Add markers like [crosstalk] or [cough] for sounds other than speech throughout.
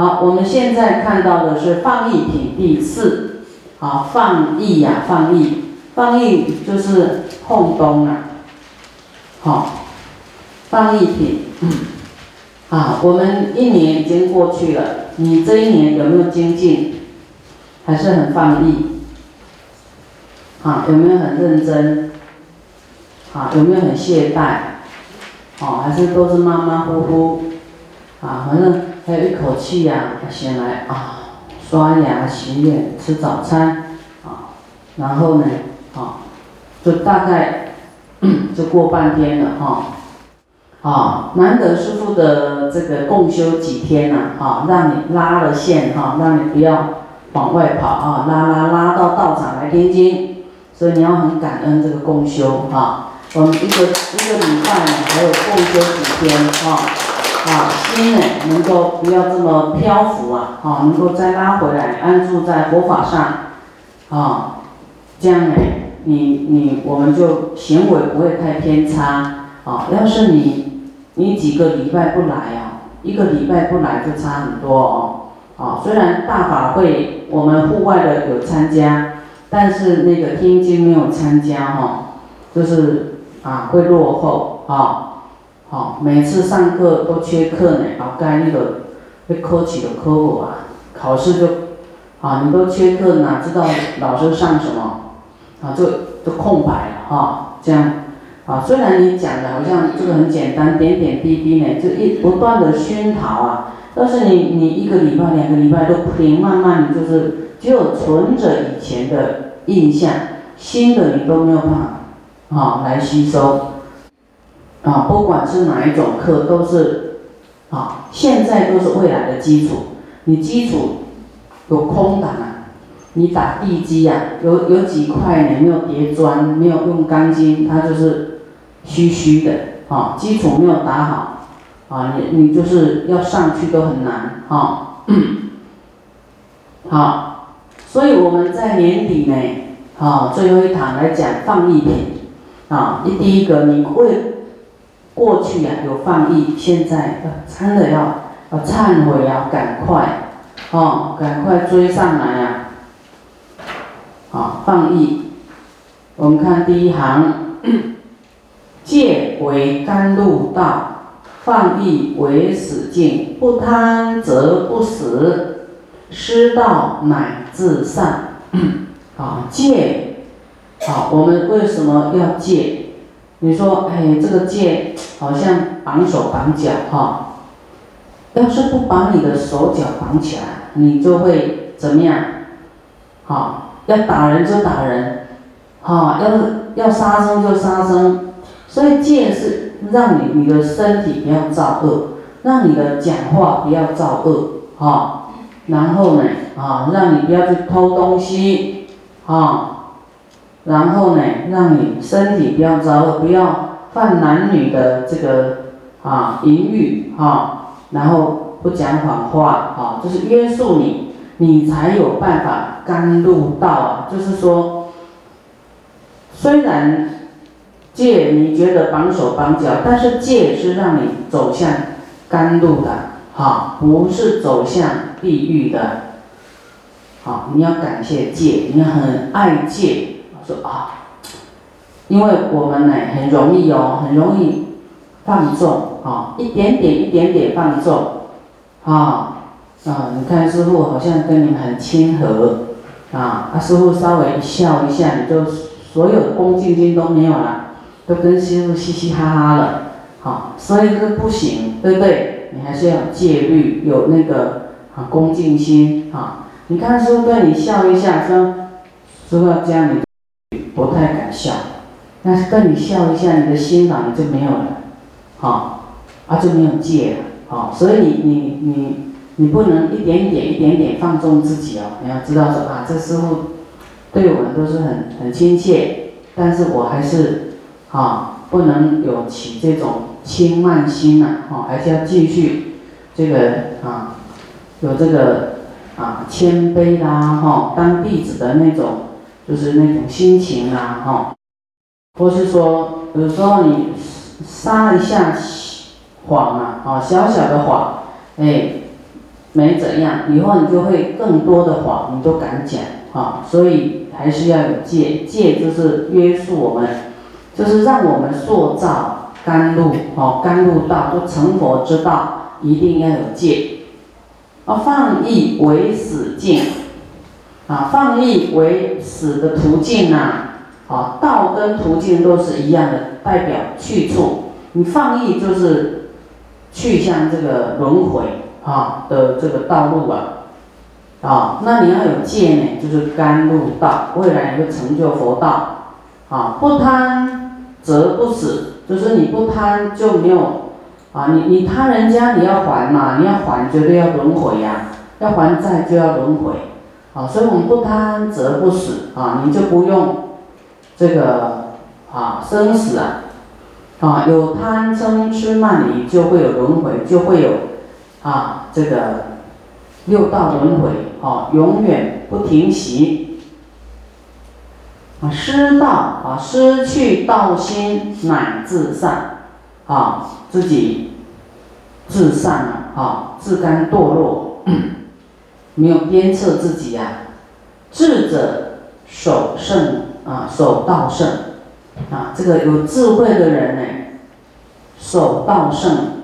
好，我们现在看到的是放逸品第四，好，放逸呀，放逸，放逸就是后东啊，好，放逸品，啊，我们一年已经过去了，你这一年有没有精进？还是很放逸？啊，有没有很认真？啊，有没有很懈怠？哦，还是都是马马虎虎？啊，反正还有一口气呀，先来啊，刷牙、洗脸、吃早餐，啊，然后呢，啊，就大概 [clears throat] 就过半天了哈，啊，难得师傅的这个共修几天呐，哈，让你拉了线哈，让你不要往外跑啊，拉拉拉到道场来听经，所以你要很感恩这个共修哈，我们一个一个礼拜呢，还有共修几天哈。啊，心呢能够不要这么漂浮啊，啊，能够再拉回来，安住在佛法上，啊，这样呢，你你我们就行为不会太偏差，啊，要是你你几个礼拜不来啊，一个礼拜不来就差很多哦，啊，虽然大法会我们户外的有参加，但是那个天津没有参加哈，就是啊会落后啊。好，每次上课都缺课呢，啊，该那个被考起的科目啊，考试就，啊，你都缺课，哪知道老师上什么，啊，就就空白了哈，这样，啊，虽然你讲的好像这个很简单，点点滴滴呢，就一不断的熏陶啊，但是你你一个礼拜、两个礼拜都不停，慢慢你就是只有存着以前的印象，新的你都没有办法，啊，来吸收。啊，不管是哪一种课，都是啊，现在都是未来的基础。你基础有空档啊，你打地基呀，有有几块呢？没有叠砖，没有用钢筋，它就是虚虚的啊。基础没有打好啊，你你就是要上去都很难啊。好，所以我们在年底呢，啊，最后一堂来讲放一品啊。你第一个，你会。过去呀有放逸，现在真的要要忏悔啊，赶快，哦，赶快追上来呀！好，放逸，我们看第一行，[clears throat] 戒为甘露道，放逸为死境，不贪则不死，失道乃至善。[clears throat] 啊，戒，好，我们为什么要戒？你说，哎，这个戒好像绑手绑脚哈，要是不把你的手脚绑起来，你就会怎么样？好，要打人就打人，哈，要要杀生就杀生，所以戒是让你你的身体不要造恶，让你的讲话不要造恶，哈，然后呢，啊，让你不要去偷东西，啊。然后呢，让你身体不要着，不要犯男女的这个啊淫欲哈，然后不讲谎话啊，就是约束你，你才有办法甘露道啊。就是说，虽然戒你觉得绑手绑脚，但是戒是让你走向甘露的哈，不是走向地狱的。好，你要感谢戒，你很爱戒。啊，因为我们呢很容易哦，很容易放纵啊，一点点一点点放纵啊啊！你看师傅好像跟你们很亲和啊，啊师傅稍微一笑一下，你就所有的恭敬心都没有了，都跟师傅嘻嘻哈哈了，好，所以这不行，对不对？你还是要戒律，有那个啊恭敬心啊。你看师傅对你笑一下，说师傅这样你。不太敢笑，但是跟你笑一下，你的心囊就没有了，好，啊就没有戒了，好，所以你你你你不能一点点一点点放纵自己哦，你要知道说啊，这师傅对我们都是很很亲切，但是我还是啊不能有起这种轻慢心呐，哦，还是要继续这个啊有这个啊谦卑啦，哈，当弟子的那种。就是那种心情啊，哈，或是说有时候你撒一下谎啊，啊，小小的谎，哎，没怎样，以后你就会更多的谎你都敢讲啊，所以还是要有戒，戒就是约束我们，就是让我们塑造甘露，哦，甘露道就成佛之道，一定要有戒。啊，放逸为死境，啊，放逸为死的途径呐，啊，道跟途径都是一样的，代表去处。你放逸就是去向这个轮回。啊的这个道路啊，啊，那你要有戒呢，就是甘露道，未来你会成就佛道。啊，不贪则不死，就是你不贪就没有，啊，你你贪人家你要还嘛，你要还绝对要轮回呀，要还债就要轮回。啊，所以我们不贪则不死，啊，你就不用这个啊生死啊，啊，有贪嗔痴慢疑就会有轮回，就会有。啊，这个六道轮回，啊，永远不停息。啊，失道啊，失去道心乃至善，啊，自己自善了，啊，自甘堕落，没有鞭策自己呀。智者守圣啊，守道圣啊，这个有智慧的人呢，守道圣。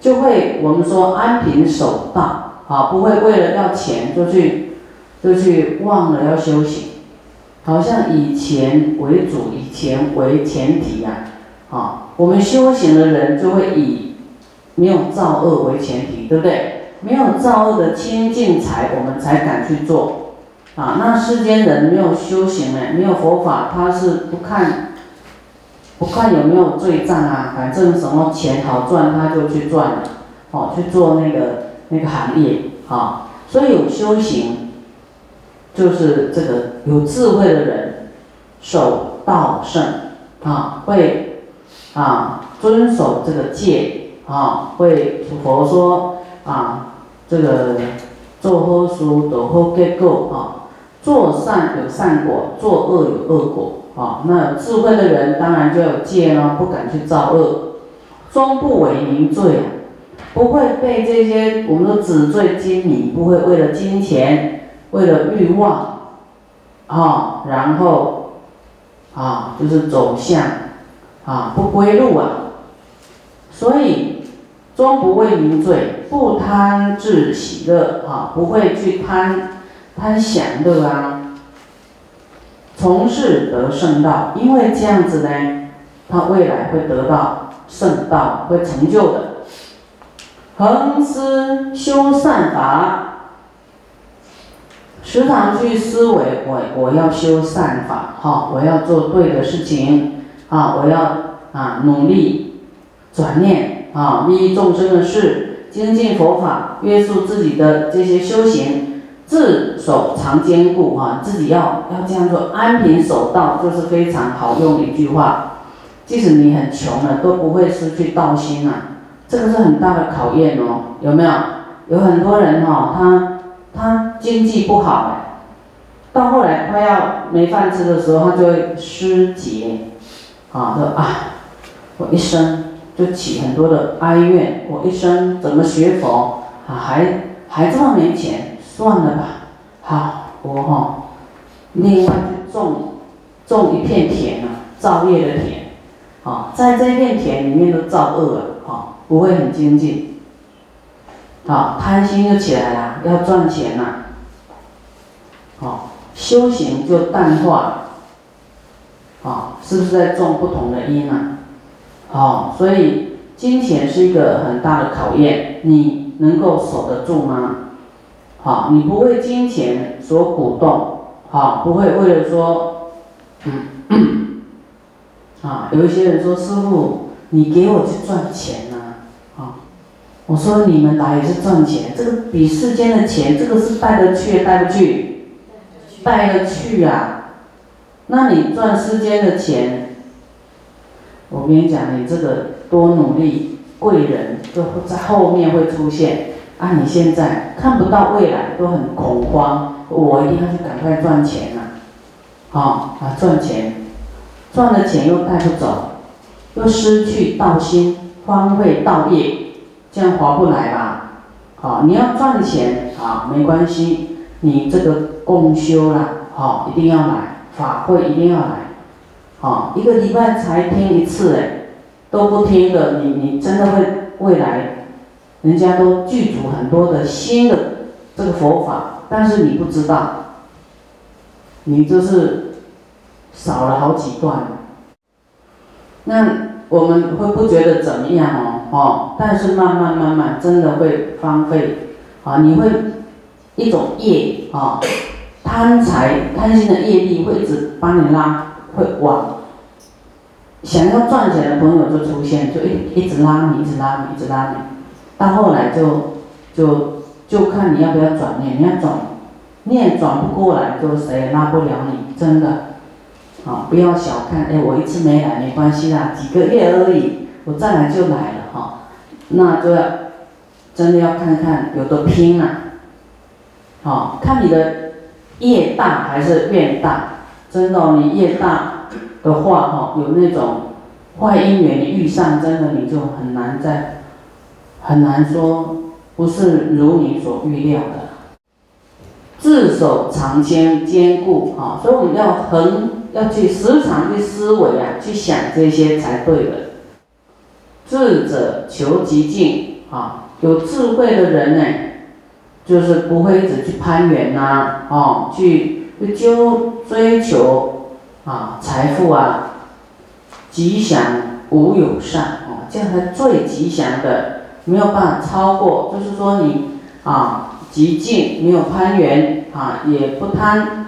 就会我们说安贫守道，啊，不会为了要钱就去就去忘了要修行，好像以钱为主，以钱为前提呀，啊，我们修行的人就会以没有造恶为前提，对不对？没有造恶的清净财，我们才敢去做，啊，那世间人没有修行呢，没有佛法，他是不看。不看有没有罪障啊，反正什么钱好赚他就去赚了，哦，去做那个那个行业啊。所以有修行，就是这个有智慧的人，守道圣啊，会啊遵守这个戒啊，会佛说啊这个做好事得好结果啊，做善有善果，做恶有恶果。啊，那智慧的人当然就有戒了，不敢去造恶，终不为名罪啊，不会被这些我们的纸醉金迷，不会为了金钱，为了欲望，啊，然后啊，就是走向啊不归路啊，所以终不为名罪，不贪自喜乐啊，不会去贪贪享乐啊。从事得圣道，因为这样子呢，他未来会得到圣道，会成就的。恒思修善法，时常去思维，我我要修善法，哈，我要做对的事情，啊，我要啊努力转念，啊，利益众生的事，精进佛法，约束自己的这些修行。自守常坚固啊，自己要要这样做，安贫守道就是非常好用的一句话。即使你很穷了，都不会失去道心啊，这个是很大的考验哦，有没有？有很多人哈，他他经济不好，到后来快要没饭吃的时候，他就会失节，啊，说啊，我一生就起很多的哀怨，我一生怎么学佛啊，还还这么没钱。算了吧，好，我哈，另外去种种一片田啊，造业的田，啊，在这片田里面都造恶了，啊，不会很精进，啊，贪心就起来了，要赚钱呐，啊，修行就淡化了，啊，是不是在种不同的因啊？好，所以金钱是一个很大的考验，你能够守得住吗？好，你不为金钱所鼓动，好，不会为了说，嗯，[coughs] 啊，有一些人说师傅，你给我去赚钱呐，啊，我说你们来也是赚钱，这个比世间的钱，这个是带得去带不去，带得去啊，那你赚世间的钱，我跟你讲，你这个多努力，贵人就在后面会出现。啊，你现在看不到未来，都很恐慌。我一定要去赶快赚钱呐，好啊，赚钱，赚了钱又带不走，又失去道心，荒废道业，这样划不来吧？好，你要赚钱啊，没关系，你这个共修啦，好，一定要来，法会一定要来，啊，一个礼拜才听一次哎，都不听的，你你真的会未来，人家都具足很多的新的这个佛法，但是你不知道，你就是少了好几段，那。我们会不觉得怎么样哦，哦，但是慢慢慢慢真的会荒废，啊，你会一种业啊，贪财贪心的业力会一直把你拉，会往想要赚钱的朋友就出现，就一一直拉你，一直拉你，一直拉你，到后来就就就看你要不要转念，你要转念转不过来，就谁也拉不了你，真的。好，不要小看，哎，我一次没来没关系啦，几个月而已，我再来就来了哈。那就要真的要看看有多拼啊。好，看你的业大还是愿大。真的，你业大的话，哈，有那种坏姻缘遇上，真的你就很难再很难说不是如你所预料的。自守常坚坚固，哈，所以我们要恒。要去时常去思维啊，去想这些才对的。智者求极静啊，有智慧的人呢，就是不会一直去攀缘呐，哦，去就追求啊财富啊，吉祥无有善啊，这样才最吉祥的，没有办法超过，就是说你啊极静，没有攀缘啊，也不贪。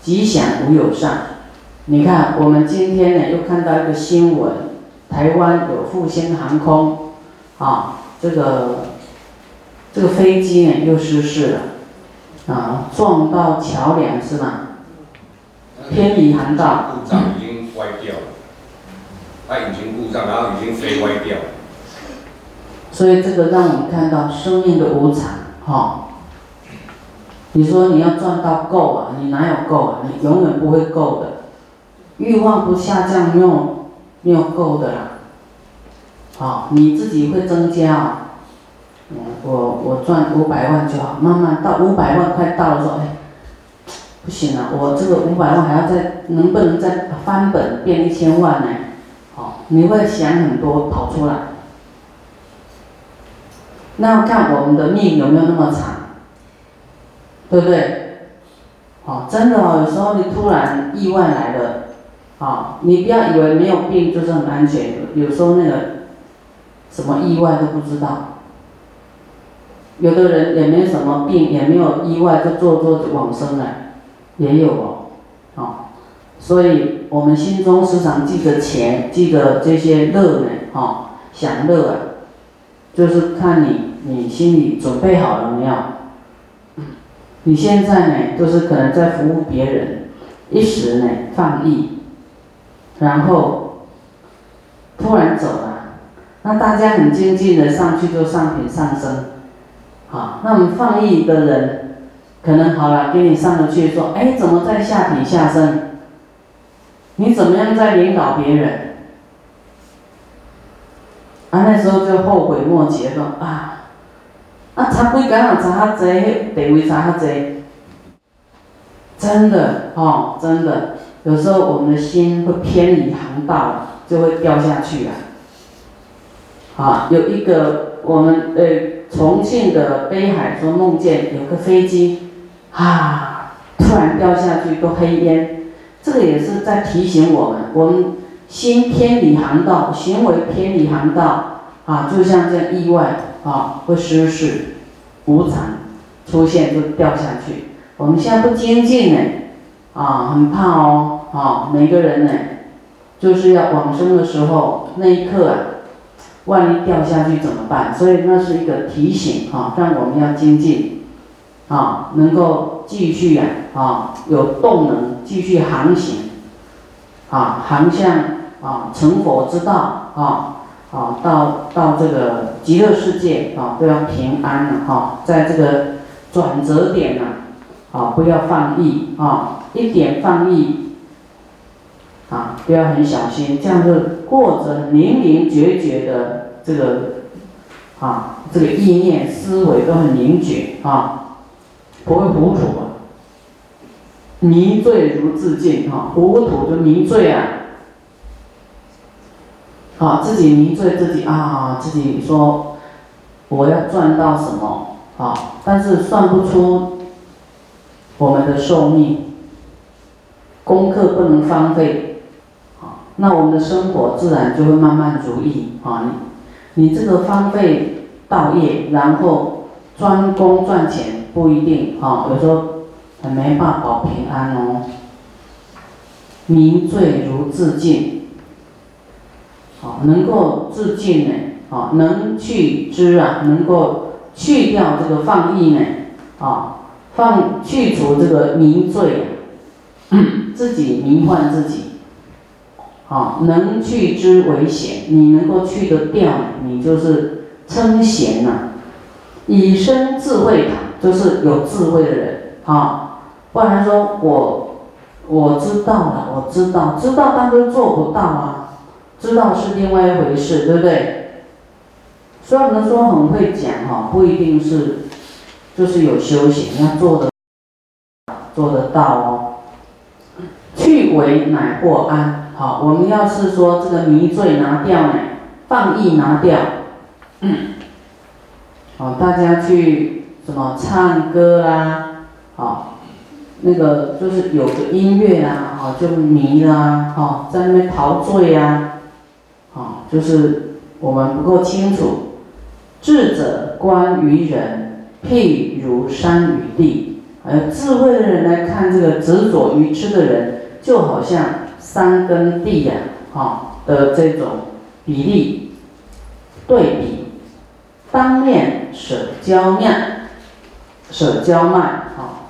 吉祥无有善，你看，我们今天呢又看到一个新闻，台湾有复兴航空，啊，这个这个飞机呢又失事了，啊，撞到桥梁是吗？偏离航道。故障已经歪掉了，它引擎故障，然后已经飞歪掉了。所以这个让我们看到生命的无常，哈。你说你要赚到够啊？你哪有够啊？你永远不会够的，欲望不下降，没有没有够的啦。好，你自己会增加啊。我我赚五百万就好，慢慢到五百万快到了时候，哎，不行了，我这个五百万还要再能不能再翻本变一千万呢？好，你会想很多跑出来。那要看我们的命有没有那么长？对不对？哦，真的哦，有时候你突然意外来了，啊，你不要以为没有病就是很安全，有时候那个什么意外都不知道。有的人也没什么病，也没有意外，就做做往生了，也有哦，哦，所以我们心中时常记着钱，记得这些乐呢，哦，享乐啊，就是看你你心里准备好了没有。你现在呢，就是可能在服务别人，一时呢放逸，然后突然走了，那大家很静静的上去就上品上升，好，那我们放逸的人，可能好了给你上了去说，哎，怎么在下品下身？你怎么样在领导别人？啊，那时候就后悔莫及了啊。啊，差几工人差较济，迄地位差较济，真的哦，真的，有时候我们的心会偏离航道，就会掉下去了。啊，有一个我们呃重庆的北海说梦见有个飞机，啊，突然掉下去都黑烟，这个也是在提醒我们，我们心偏离航道，行为偏离航道，啊，就像这意外。啊，会失事，无常出现就掉下去。我们现在不精进呢，啊，很怕哦，啊，每个人呢，就是要往生的时候那一刻啊，万一掉下去怎么办？所以那是一个提醒啊，让我们要精进，啊，能够继续啊，啊，有动能继续航行，啊，航向啊成佛之道啊。啊，到到这个极乐世界啊，都要平安了哈，在这个转折点呢，啊，不要放逸啊，一点放逸，啊，不要很小心，这样就过着明明决绝的这个啊，这个意念思维都很凝结啊，不会糊涂啊。迷醉如自尽哈，糊涂就迷醉啊。啊，自己迷醉自己啊，自己说我要赚到什么啊，但是算不出我们的寿命，功课不能荒废，那我们的生活自然就会慢慢如意啊。你你这个荒废道业，然后专攻赚钱不一定啊，有时候还没办法保平安哦。迷醉如自尽。好，能够自尽呢？啊，能去之啊，能够去掉这个放逸呢？啊，放去除这个迷醉，[coughs] 自己迷幻自己。啊，能去之为贤，你能够去得掉，你就是称贤呐。以身智慧塔，就是有智慧的人啊。不然说我我知道了，我知道，知道但是做不到啊。知道是另外一回事，对不对？虽然能说很会讲哈，不一定是，就是有修行要做的，做得到哦。去为乃获安，好，我们要是说这个迷醉拿掉呢，放逸拿掉，嗯好，大家去什么唱歌啦，好，那个就是有个音乐啊，好就迷啦，好在那边陶醉呀。好，就是我们不够清楚。智者观于人，譬如山与地。而智慧的人来看这个执着于痴的人，就好像山跟地呀，啊的这种比例对比。当面舍交面，舍交慢，啊，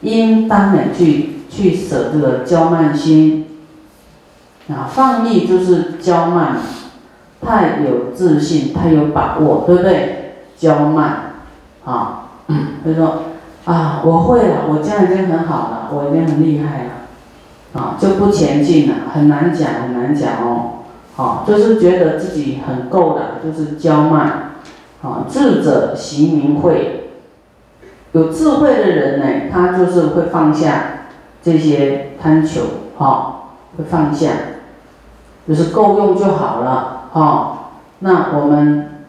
应当呢去去舍这个交慢心。啊，放逸就是骄慢，太有自信，太有把握，对不对？骄慢，啊，他说啊，我会了，我这样已经很好了，我已经很厉害了，啊，就不前进了，很难讲，很难讲哦，好，就是觉得自己很够了，就是骄慢，啊，智者行明慧，有智慧的人呢，他就是会放下这些贪求，好，会放下。就是够用就好了，哈。那我们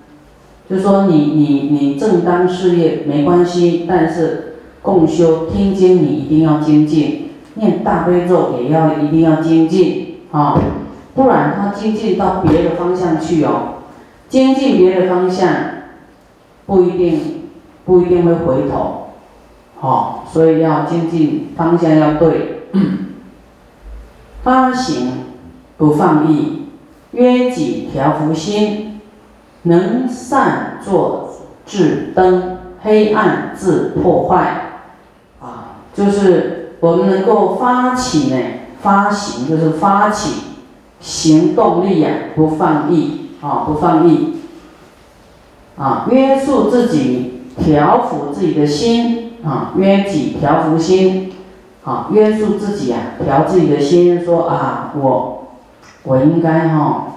就说你你你正当事业没关系，但是共修听经你一定要精进，念大悲咒也要一定要精进，啊，不然他精进到别的方向去哦，精进别的方向不一定不一定会回头，好，所以要精进方向要对，发行。不放逸，约己调伏心，能善作智灯，黑暗自破坏。啊，就是我们能够发起呢，发行就是发起行动力呀，不放逸啊，不放逸。啊，约束自己，调伏自己的心啊，约己调伏心，啊，约束自己啊，调自己的心，说啊，我。我应该哈，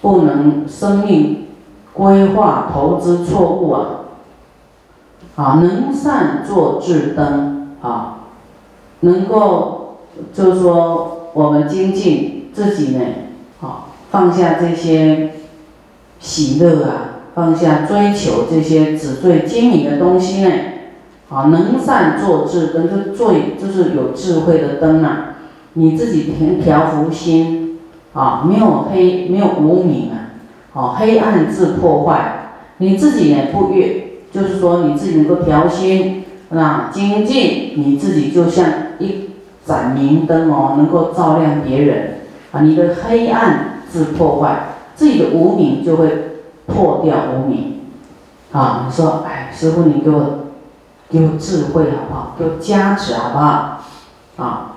不能生命规划投资错误啊，啊，能善做智灯啊，能够就是说我们精进自己呢，啊，放下这些喜乐啊，放下追求这些纸醉金迷的东西呢，啊，能善做智灯，就做就是有智慧的灯啊。你自己调调伏心，啊，没有黑，没有无明啊，哦，黑暗自破坏。你自己呢不越，就是说你自己能够调心，那精进，你自己就像一盏明灯哦，能够照亮别人啊。你的黑暗自破坏，自己的无明就会破掉无明。啊，你说，哎，师傅你给我，给我智慧好不好？给我加持好不好？啊。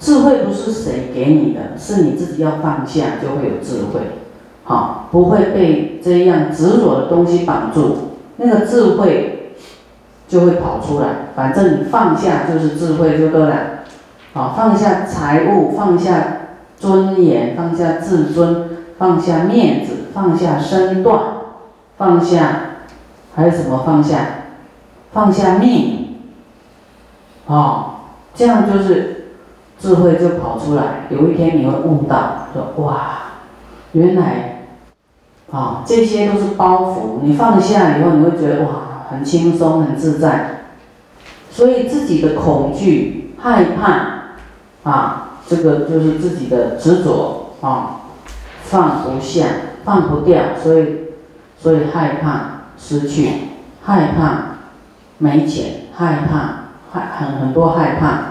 智慧不是谁给你的，是你自己要放下，就会有智慧，好，不会被这样执着的东西绑住，那个智慧就会跑出来。反正你放下就是智慧就对了，好，放下财物，放下尊严，放下自尊，放下面子，放下身段，放下，还有什么放下？放下命，哦，这样就是智慧就跑出来。有一天你会悟到，说哇，原来，啊，这些都是包袱。你放下以后，你会觉得哇，很轻松，很自在。所以自己的恐惧、害怕，啊，这个就是自己的执着啊，放不下，放不掉，所以，所以害怕失去，害怕没钱，害怕害很很多害怕，